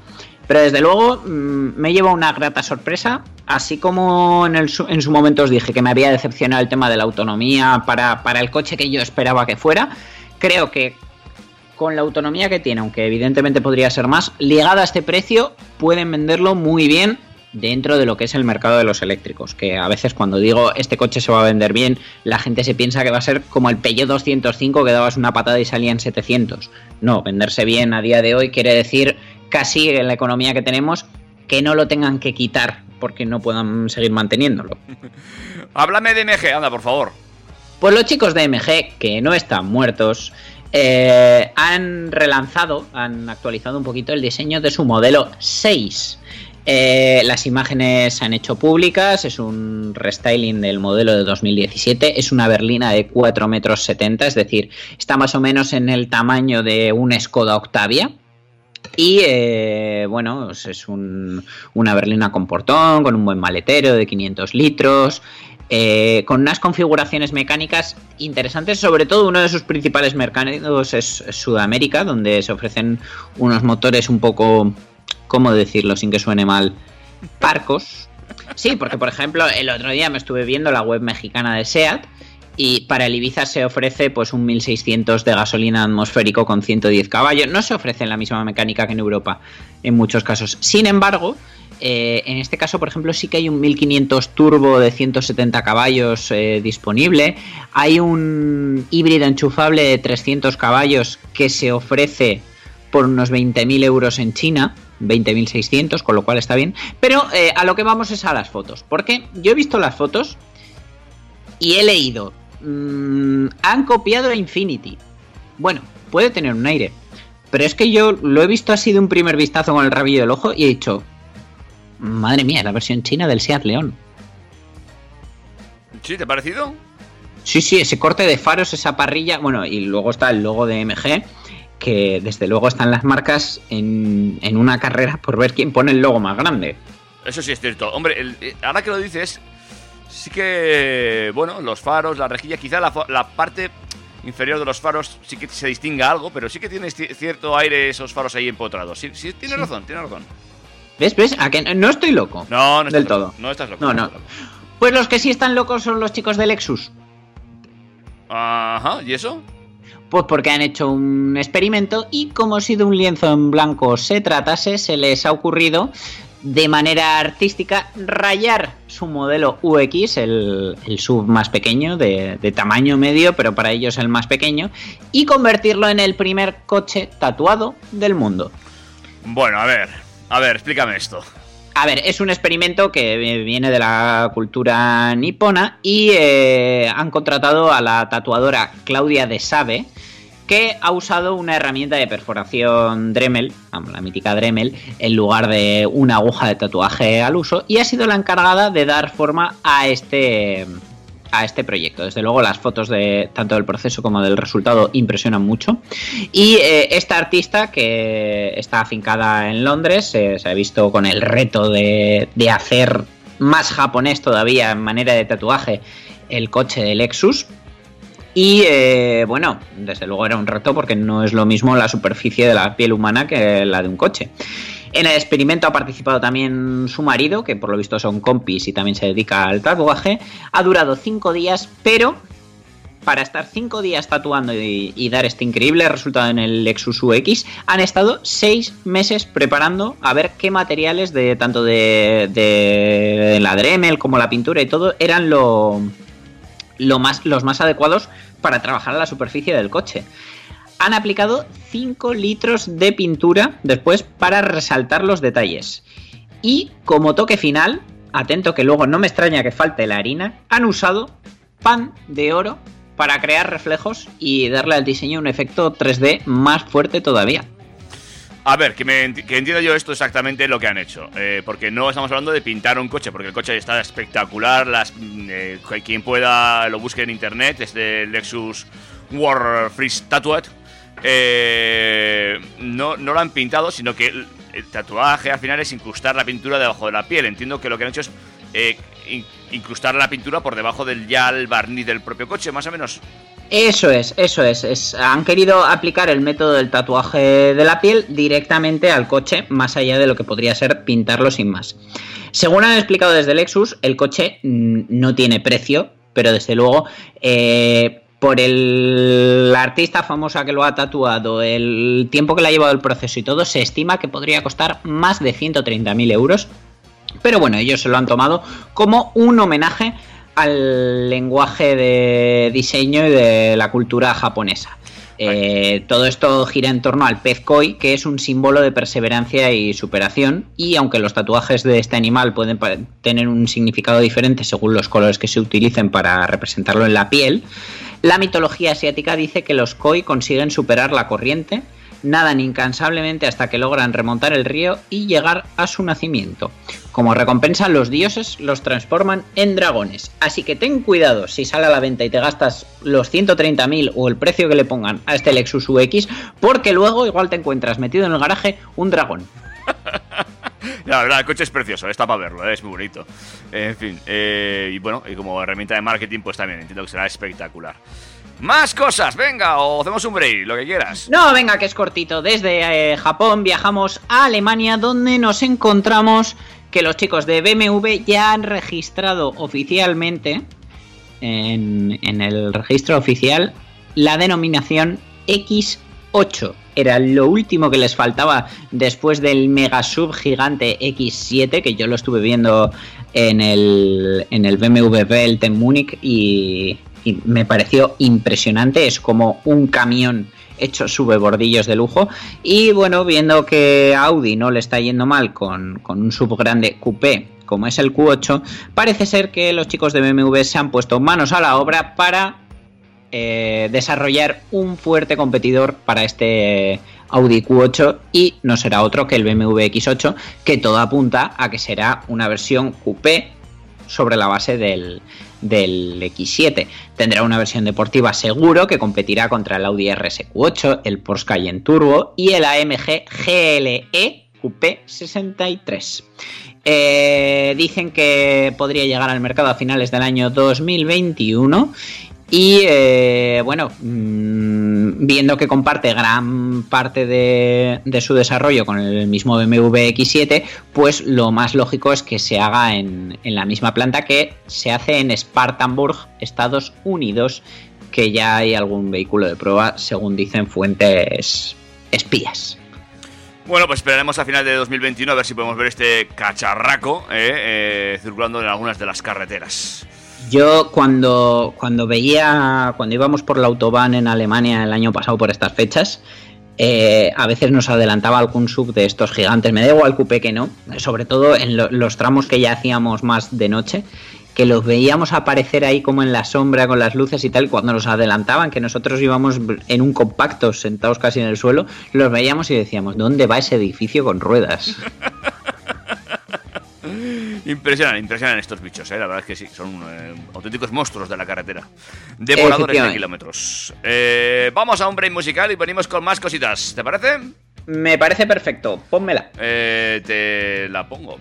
Pero desde luego mmm, me lleva una grata sorpresa, así como en, su momento os dije que me había decepcionado el tema de la autonomía para el coche que yo esperaba que fuera. Creo que con la autonomía que tiene, aunque evidentemente podría ser más, ligada a este precio, pueden venderlo muy bien dentro de lo que es el mercado de los eléctricos. Que a veces cuando digo este coche se va a vender bien, la gente se piensa que va a ser como el Peugeot 205 que dabas una patada y salía en 700. No, venderse bien a día de hoy quiere decir casi en la economía que tenemos que no lo tengan que quitar porque no puedan seguir manteniéndolo. (laughs) Háblame de MG, anda, por favor. Pues los chicos de MG, que no están muertos, eh, han relanzado, han actualizado un poquito el diseño de su modelo 6. Eh, las imágenes se han hecho públicas, es un restyling del modelo de 2017, es una berlina de 4 metros 70, es decir, está más o menos en el tamaño de un Skoda Octavia. Y eh, bueno, es un, una berlina con portón, con un buen maletero de 500 litros, eh, con unas configuraciones mecánicas interesantes, sobre todo uno de sus principales mercados es Sudamérica, donde se ofrecen unos motores un poco, ¿cómo decirlo sin que suene mal? Parcos. Sí, porque por ejemplo el otro día me estuve viendo la web mexicana de SEAT y para el Ibiza se ofrece pues un 1600 de gasolina atmosférico con 110 caballos. No se ofrece en la misma mecánica que en Europa en muchos casos. Sin embargo, eh, en este caso, por ejemplo, sí que hay un 1500 turbo de 170 caballos eh, disponible. Hay un híbrido enchufable de 300 caballos que se ofrece por unos 20.000 euros en China. 20.600, con lo cual está bien. Pero eh, a lo que vamos es a las fotos. Porque yo he visto las fotos y he leído. Mmm, han copiado a Infinity. Bueno, puede tener un aire. Pero es que yo lo he visto así de un primer vistazo con el rabillo del ojo y he dicho, Madre mía, la versión china del Seat León. ¿Sí? ¿Te ha parecido? Sí, sí, ese corte de faros, esa parrilla. Bueno, y luego está el logo de MG, que desde luego están las marcas en, en una carrera por ver quién pone el logo más grande. Eso sí es cierto. Hombre, el, eh, ahora que lo dices, sí que, bueno, los faros, la rejilla, quizá la, la parte inferior de los faros sí que se distinga algo, pero sí que tiene cierto aire esos faros ahí empotrados. Sí, sí tiene sí. razón, tiene razón. ¿Ves? ¿Ves? ¿A que no estoy loco? No, no del loco. todo. No estás loco. No, no. Pues los que sí están locos son los chicos de Lexus. Ajá, ¿y eso? Pues porque han hecho un experimento y como si de un lienzo en blanco se tratase, se les ha ocurrido de manera artística rayar su modelo UX, el, el sub más pequeño, de, de tamaño medio, pero para ellos el más pequeño, y convertirlo en el primer coche tatuado del mundo. Bueno, a ver, a ver, explícame esto. A ver, es un experimento que viene de la cultura nipona y eh, han contratado a la tatuadora Claudia de Sabe, que ha usado una herramienta de perforación Dremel, la mítica Dremel, en lugar de una aguja de tatuaje al uso, y ha sido la encargada de dar forma a este a este proyecto. Desde luego las fotos de tanto del proceso como del resultado impresionan mucho. Y eh, esta artista que está afincada en Londres eh, se ha visto con el reto de, de hacer más japonés todavía en manera de tatuaje el coche de Lexus. Y eh, bueno, desde luego era un reto porque no es lo mismo la superficie de la piel humana que la de un coche. En el experimento ha participado también su marido, que por lo visto son compis y también se dedica al tatuaje. Ha durado 5 días, pero para estar 5 días tatuando y, dar este increíble resultado en el Lexus UX, han estado 6 meses preparando a ver qué materiales de tanto de, la Dremel como la pintura y todo eran más, los más adecuados para trabajar la superficie del coche han aplicado 5 litros de pintura después para resaltar los detalles. Y como toque final, atento que luego no me extraña que falte la harina, han usado pan de oro para crear reflejos y darle al diseño un efecto 3D más fuerte todavía. A ver, que, me, que entiendo yo esto exactamente lo que han hecho. Eh, porque no estamos hablando de pintar un coche, porque el coche está espectacular. Las, eh, quien pueda lo busque en internet, es de Lexus War Freeze Tattooed. Eh, no, no lo han pintado, sino que el, tatuaje al final es incrustar la pintura debajo de la piel. Entiendo que lo que han hecho es eh, in, incrustar la pintura por debajo del ya el barniz del propio coche, más o menos. Eso es, eso es, es, Han querido aplicar el método del tatuaje de la piel directamente al coche, más allá de lo que podría ser pintarlo sin más. Según han explicado desde Lexus, el coche mm, no tiene precio, pero desde luego eh, por el artista famosa que lo ha tatuado, el tiempo que le ha llevado el proceso y todo, se estima que podría costar más de 130.000 euros. Pero bueno, ellos se lo han tomado como un homenaje al lenguaje de diseño y de la cultura japonesa. Eh, todo esto gira en torno al pez koi, que es un símbolo de perseverancia y superación. Y aunque los tatuajes de este animal pueden tener un significado diferente según los colores que se utilicen para representarlo en la piel, la mitología asiática dice que los koi consiguen superar la corriente, nadan incansablemente hasta que logran remontar el río y llegar a su nacimiento. Como recompensa, los dioses los transforman en dragones. Así que ten cuidado si sale a la venta y te gastas los 130.000 o el precio que le pongan a este Lexus UX, porque luego igual te encuentras metido en el garaje un dragón. La verdad, el coche es precioso, está para verlo, es muy bonito. En fin, eh, y bueno, y como herramienta de marketing, pues también entiendo que será espectacular. Más cosas, venga, o hacemos un break, lo que quieras. No, venga, que es cortito. Desde eh, Japón viajamos a Alemania, donde nos encontramos que los chicos de BMW ya han registrado oficialmente en, en el registro oficial la denominación X8 era lo último que les faltaba después del mega sub gigante X7, que yo lo estuve viendo en el, en el BMW Welt en Múnich y, y, me pareció impresionante. Es como un camión hecho sube bordillos de lujo. Y bueno, viendo que Audi no le está yendo mal con, con un sub grande coupé como es el Q8, parece ser que los chicos de BMW se han puesto manos a la obra para eh, desarrollar un fuerte competidor para este Audi Q8 y no será otro que el BMW X8 que todo apunta a que será una versión coupé sobre la base del, del X7. Tendrá una versión deportiva seguro que competirá contra el Audi RSQ8, el Porsche Cayenne Turbo y el AMG GLE Coupé 63. Eh, dicen que podría llegar al mercado a finales del año 2021 y eh, bueno, mmm, viendo que comparte gran parte de, de, su desarrollo con el mismo BMW X7, pues lo más lógico es que se haga en, en la misma planta que se hace en Spartanburg, Estados Unidos, que ya hay algún vehículo de prueba, según dicen fuentes espías. Bueno, pues esperaremos a final de 2021 a ver si podemos ver este cacharraco eh, eh, circulando en algunas de las carreteras. Yo cuando, cuando veía, cuando íbamos por la autobahn en Alemania el año pasado por estas fechas, eh, a veces nos adelantaba algún sub de estos gigantes. Me da igual coupé que no, sobre todo en lo- los tramos que ya hacíamos más de noche, que los veíamos aparecer ahí como en la sombra con las luces y tal. Cuando nos adelantaban, que nosotros íbamos en un compacto sentados casi en el suelo, los veíamos y decíamos, ¿dónde va ese edificio con ruedas? (laughs) Impresionan, impresionan estos bichos, eh, la verdad es que sí, son eh, auténticos monstruos de la carretera. Devoradores de kilómetros. Eh, vamos a un break musical y venimos con más cositas, ¿te parece? Me parece perfecto, pónmela. Eh, te la pongo.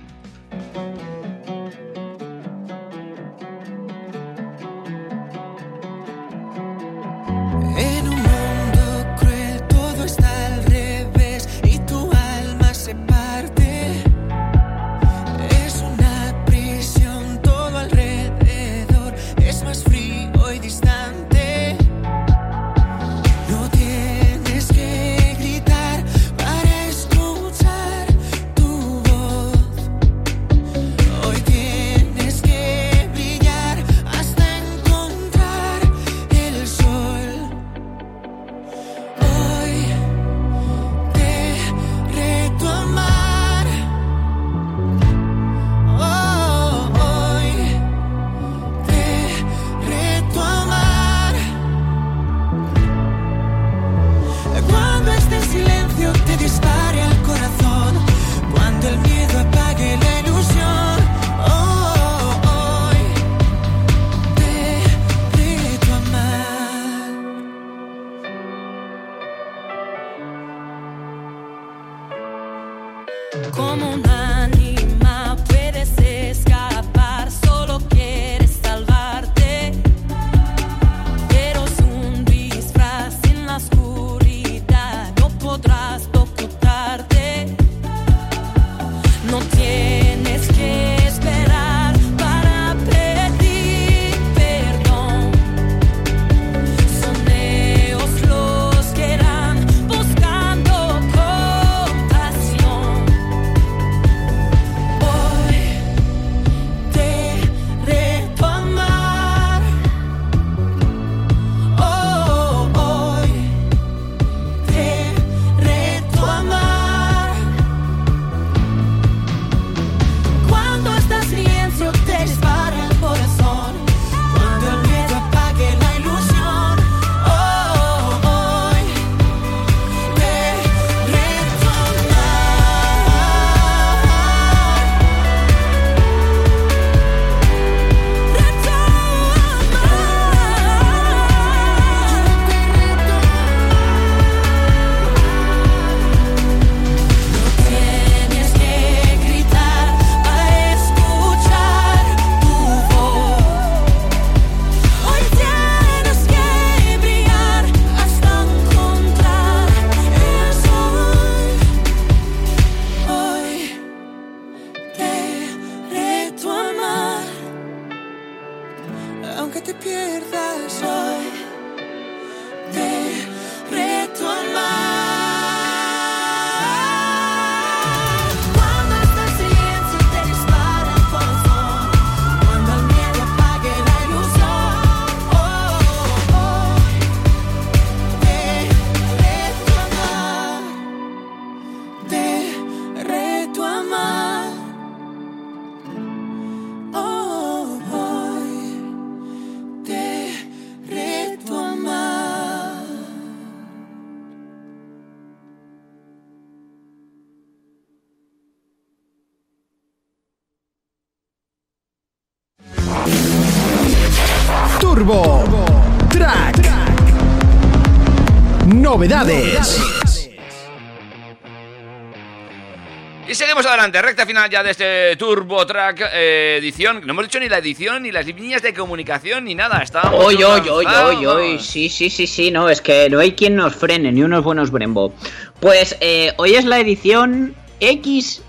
Seguimos adelante, recta final ya de este Turbo Track eh, edición. No hemos dicho ni la edición, ni las líneas de comunicación, ni nada. Estábamos Hoy, hoy, hoy, lanzados. hoy, hoy. Sí, sí, sí, sí, no, es que no hay quien nos frene, ni unos buenos Brembo. Pues eh, hoy es la edición XX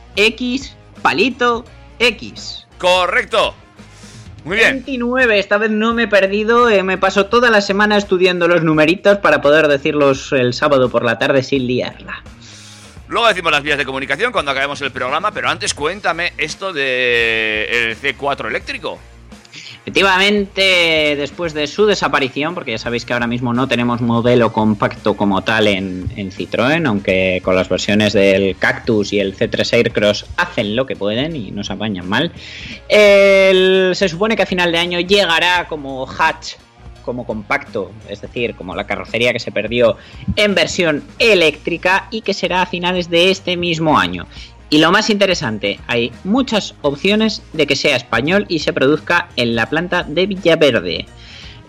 Palito X. Correcto. Muy bien. 29, esta vez no me he perdido, eh, me paso toda la semana estudiando los numeritos para poder decirlos el sábado por la tarde sin liarla. Luego decimos las vías de comunicación cuando acabemos el programa, pero antes cuéntame esto de el C4 eléctrico. Efectivamente, después de su desaparición, porque ya sabéis que ahora mismo no tenemos modelo compacto como tal en, en Citroën, aunque con las versiones del Cactus y el C3 Aircross hacen lo que pueden y nos apañan mal, se supone que a final de año llegará como hatch como compacto, es decir, como la carrocería que se perdió en versión eléctrica y que será a finales de este mismo año. Y lo más interesante, hay muchas opciones de que sea español y se produzca en la planta de Villaverde.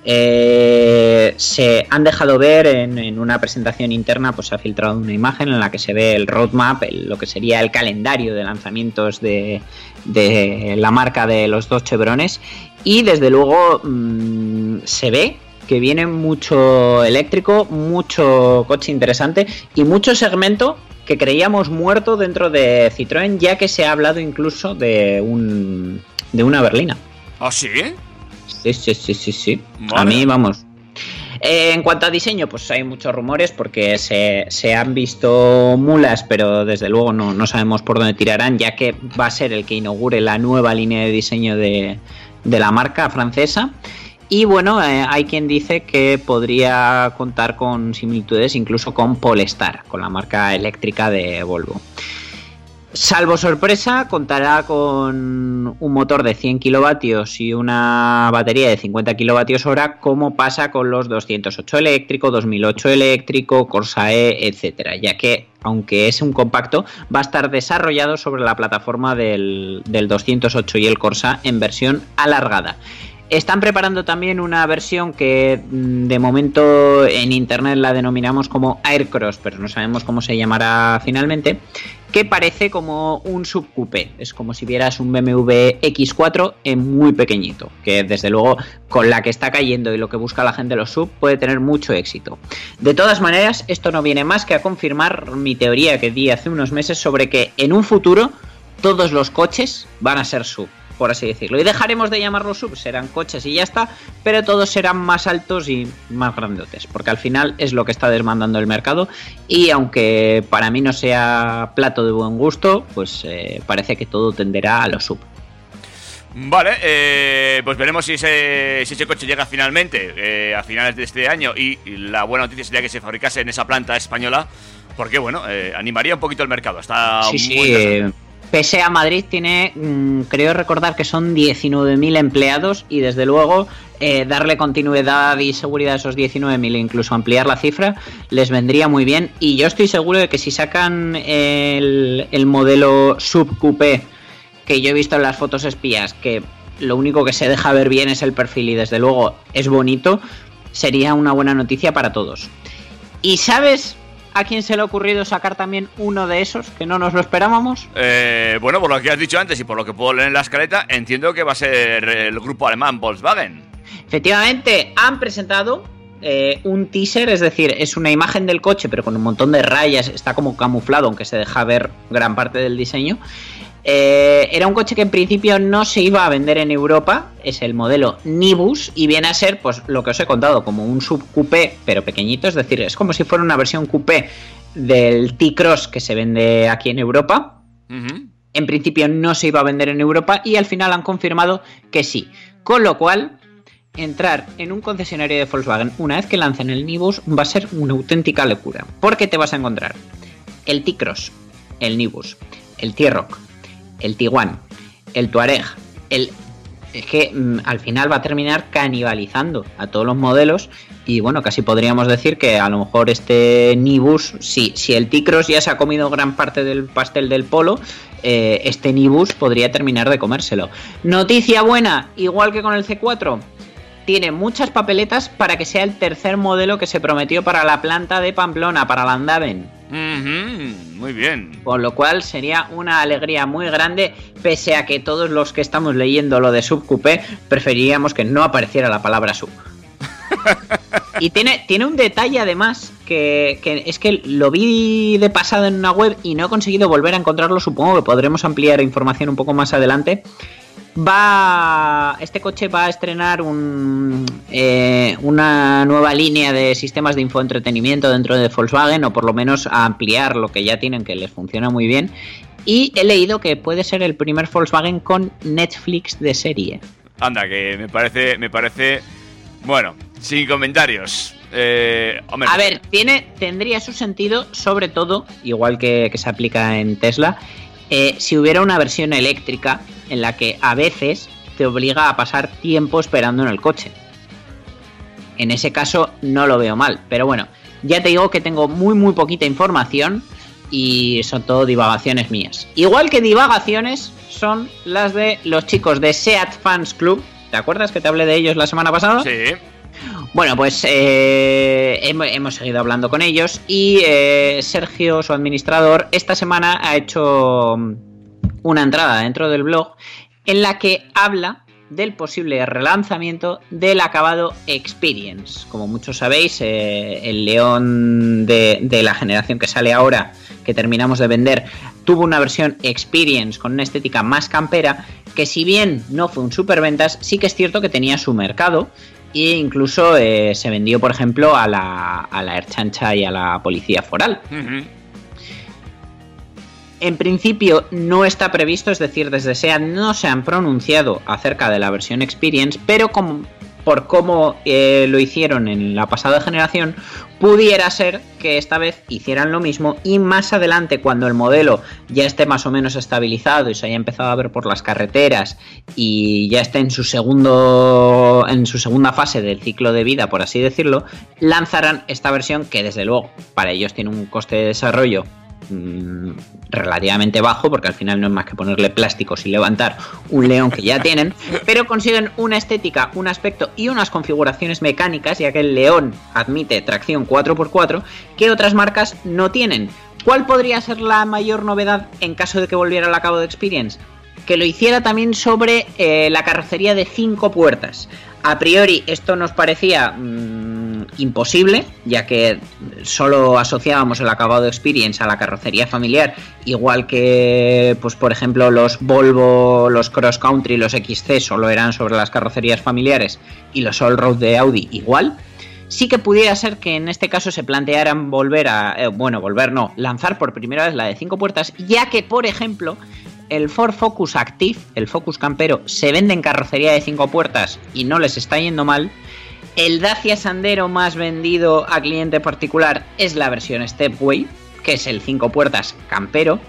Eh, se han dejado ver en, una presentación interna, pues se ha filtrado una imagen en la que se ve el roadmap, el- lo que sería el calendario de lanzamientos de, de la marca de los dos chevrones. Y desde luego mm, se ve que viene mucho eléctrico, mucho coche interesante y mucho segmento que creíamos muerto dentro de Citroën, ya que se ha hablado incluso de un de una berlina. ¿Ah, sí? Sí, sí, sí, sí, sí. A mí, vamos. Eh, en cuanto a diseño, pues hay muchos rumores porque se, se han visto mulas, pero desde luego no, no sabemos por dónde tirarán, ya que va a ser el que inaugure la nueva línea de diseño de, de la marca francesa. Y bueno, eh, hay quien dice que podría contar con similitudes incluso con Polestar, con la marca eléctrica de Volvo. Salvo sorpresa, contará con un motor de 100 kilovatios y una batería de 50 kilovatios hora, como pasa con los 208 eléctrico, 2008 eléctrico, Corsa E, etcétera, ya que aunque es un compacto, va a estar desarrollado sobre la plataforma del, del 208 y el Corsa en versión alargada. Están preparando también una versión que mm, de momento en internet la denominamos como Aircross, pero no sabemos cómo se llamará finalmente, que parece como un subcoupé. Es como si vieras un BMW X4 en muy pequeñito, que desde luego con la que está cayendo y lo que busca la gente de los sub puede tener mucho éxito. De todas maneras, esto no viene más que a confirmar mi teoría que di hace unos meses sobre que en un futuro todos los coches van a ser sub, por así decirlo. Y dejaremos de llamarlos sub, serán coches y ya está, pero todos serán más altos y más grandotes, porque al final es lo que está demandando el mercado y aunque para mí no sea plato de buen gusto, pues eh, parece que todo tenderá a los sub. Vale, eh, pues veremos si ese, si ese coche llega finalmente eh, a finales de este año y, la buena noticia sería que se fabricase en esa planta española, porque bueno, eh, animaría un poquito el mercado. Está Sí, muy sí. PSA Madrid tiene, mm, creo recordar que son 19.000 empleados y desde luego eh, darle continuidad y seguridad a esos 19.000 e incluso ampliar la cifra les vendría muy bien. Y yo estoy seguro de que si sacan el, el modelo subcoupé que yo he visto en las fotos espías, que lo único que se deja ver bien es el perfil y desde luego es bonito, sería una buena noticia para todos. ¿Y sabes a quién se le ha ocurrido sacar también uno de esos que no nos lo esperábamos? Eh, bueno, por lo que has dicho antes y por lo que puedo leer en la escaleta, entiendo que va a ser el grupo alemán Volkswagen. Efectivamente, han presentado eh, un teaser, es decir, es una imagen del coche, pero con un montón de rayas, está como camuflado, aunque se deja ver gran parte del diseño. Eh, era un coche que en principio no se iba a vender en Europa, es el modelo Nibus y viene a ser, pues lo que os he contado, como un subcoupé, pero pequeñito, es decir, es como si fuera una versión coupé del T-Cross que se vende aquí en Europa, en principio no se iba a vender en Europa y al final han confirmado que sí. Con lo cual, entrar en un concesionario de Volkswagen una vez que lancen el Nibus va a ser una auténtica locura. Porque te vas a encontrar el T-Cross, el Nibus, el T-Rock, el Tiguan, el Tuareg, el... Es que mm, al final va a terminar canibalizando a todos los modelos y bueno, casi podríamos decir que a lo mejor este Nibus, si, si el T-Cross ya se ha comido gran parte del pastel del polo, eh, este Nibus podría terminar de comérselo. Noticia buena, igual que con el C4, tiene muchas papeletas para que sea el tercer modelo que se prometió para la planta de Pamplona, para Landaven. Muy bien. Con lo cual sería una alegría muy grande, pese a que todos los que estamos leyendo lo de subcoupé preferiríamos que no apareciera la palabra sub. (laughs) y tiene, tiene un detalle además que, que es que lo vi de pasado en una web y no he conseguido volver a encontrarlo. Supongo que podremos ampliar información un poco más adelante. Va este coche va a estrenar un, eh, una nueva línea de sistemas de infoentretenimiento dentro de Volkswagen o por lo menos a ampliar lo que ya tienen que les funciona muy bien y he leído que puede ser el primer Volkswagen con Netflix de serie. Anda, que me parece, me parece, bueno, sin comentarios. Eh, hombre, A ver, tiene, tendría su sentido, sobre todo, igual que, que se aplica en Tesla, eh, si hubiera una versión eléctrica en la que a veces te obliga a pasar tiempo esperando en el coche. En ese caso no lo veo mal, pero bueno, ya te digo que tengo muy muy poquita información y son todo divagaciones mías. Igual que divagaciones son las de los chicos de SEAT Fans Club. ¿Te acuerdas que te hablé de ellos la semana pasada? Sí. Bueno, pues eh, hem- hemos seguido hablando con ellos y eh, Sergio, su administrador, esta semana ha hecho mm, una entrada dentro del blog en la que habla del posible relanzamiento del acabado Experience. Como muchos sabéis, eh, el León de, de la generación que sale ahora, que terminamos de vender, tuvo una versión Experience con una estética más campera, que si bien no fue un superventas, sí que es cierto que tenía su mercado e incluso eh, se vendió, por ejemplo, a la, a la Erchancha y a la Policía Foral. En principio no está previsto, es decir, desde SEAT no se han pronunciado acerca de la versión Experience, pero como, por cómo eh, lo hicieron en la pasada generación, pudiera ser que esta vez hicieran lo mismo y más adelante cuando el modelo ya esté más o menos estabilizado y se haya empezado a ver por las carreteras y ya esté en su segundo en su segunda fase del ciclo de vida, por así decirlo, lanzarán esta versión que desde luego para ellos tiene un coste de desarrollo mm, relativamente bajo, porque al final no es más que ponerle plásticos y levantar un león que ya tienen, pero consiguen una estética, un aspecto y unas configuraciones mecánicas, ya que el león admite tracción 4x4, que otras marcas no tienen. ¿Cuál podría ser la mayor novedad en caso de que volviera al acabo de Experience? Que lo hiciera también sobre eh, la carrocería de 5 puertas. A priori esto nos parecía mm, imposible, ya que solo asociábamos el acabado Experience a la carrocería familiar, igual que, pues por ejemplo, los Volvo, los Cross Country, los XC solo eran sobre las carrocerías familiares y los All-Road de Audi igual. Sí que pudiera ser que en este caso se plantearan volver a, eh, bueno, volver no, lanzar por primera vez la de 5 puertas, ya que, por ejemplo, el Ford Focus Active, el Focus Campero, se vende en carrocería de 5 puertas y no les está yendo mal. El Dacia Sandero más vendido a cliente particular es la versión Stepway, que es el 5 puertas Campero.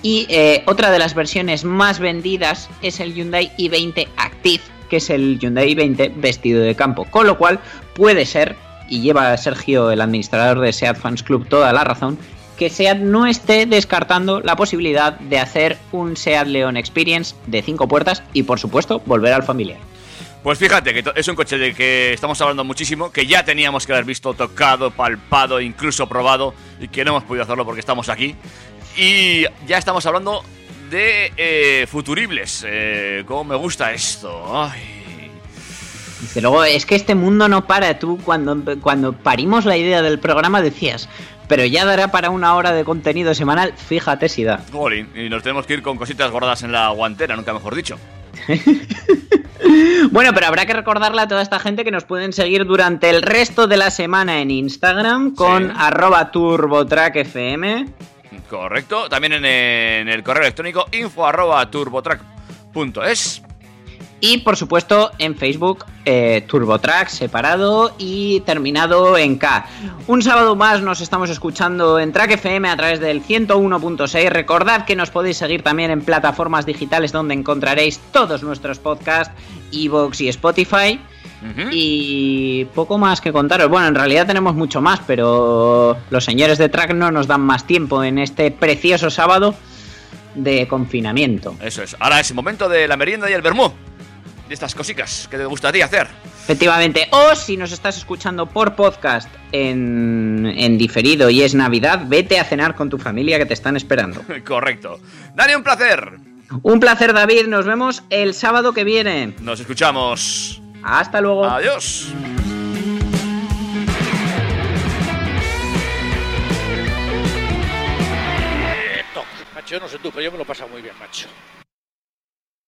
Y eh, otra de las versiones más vendidas es el Hyundai i20 Active, que es el Hyundai i20 vestido de campo. Con lo cual puede ser, y lleva Sergio, el administrador de SEAT Fans Club, toda la razón, que SEAT no esté descartando la posibilidad de hacer un SEAT León Experience de 5 puertas y por supuesto volver al familiar. Pues fíjate que es un coche del que estamos hablando muchísimo, que ya teníamos que haber visto tocado, palpado, incluso probado, y que no hemos podido hacerlo porque estamos aquí. Y ya estamos hablando de eh, futuribles. Eh, ¿Cómo me gusta esto? Ay. Dice, luego, es que este mundo no para. Tú, cuando, cuando parimos la idea del programa, decías, pero ya dará para una hora de contenido semanal. Fíjate si da. Y nos tenemos que ir con cositas gordas en la guantera, nunca mejor dicho. (laughs) Bueno, pero habrá que recordarle a toda esta gente que nos pueden seguir durante el resto de la semana en Instagram con Sí. arroba turbotrackfm. Correcto. También en, en el correo electrónico info arroba turbotrack.es. Y por supuesto en Facebook, eh, TurboTrack separado y terminado en K. Un sábado más nos estamos escuchando en Track FM a través del 101.6. Recordad que nos podéis seguir también en plataformas digitales donde encontraréis todos nuestros podcasts, Evox y Spotify. Y poco más que contaros. Bueno, en realidad tenemos mucho más, pero los señores de Track no nos dan más tiempo en este precioso sábado de confinamiento. Eso es. Ahora es el momento de la merienda y el vermú. De estas cositas que te gusta a ti hacer. Efectivamente, o si nos estás escuchando por podcast en, en diferido y es Navidad, vete a cenar con tu familia que te están esperando. (laughs) Correcto. Dani, un placer. Un placer David, nos vemos el sábado que viene. Nos escuchamos. Hasta luego. Adiós. Macho, yo no sé tú, pero yo me lo paso muy bien, macho.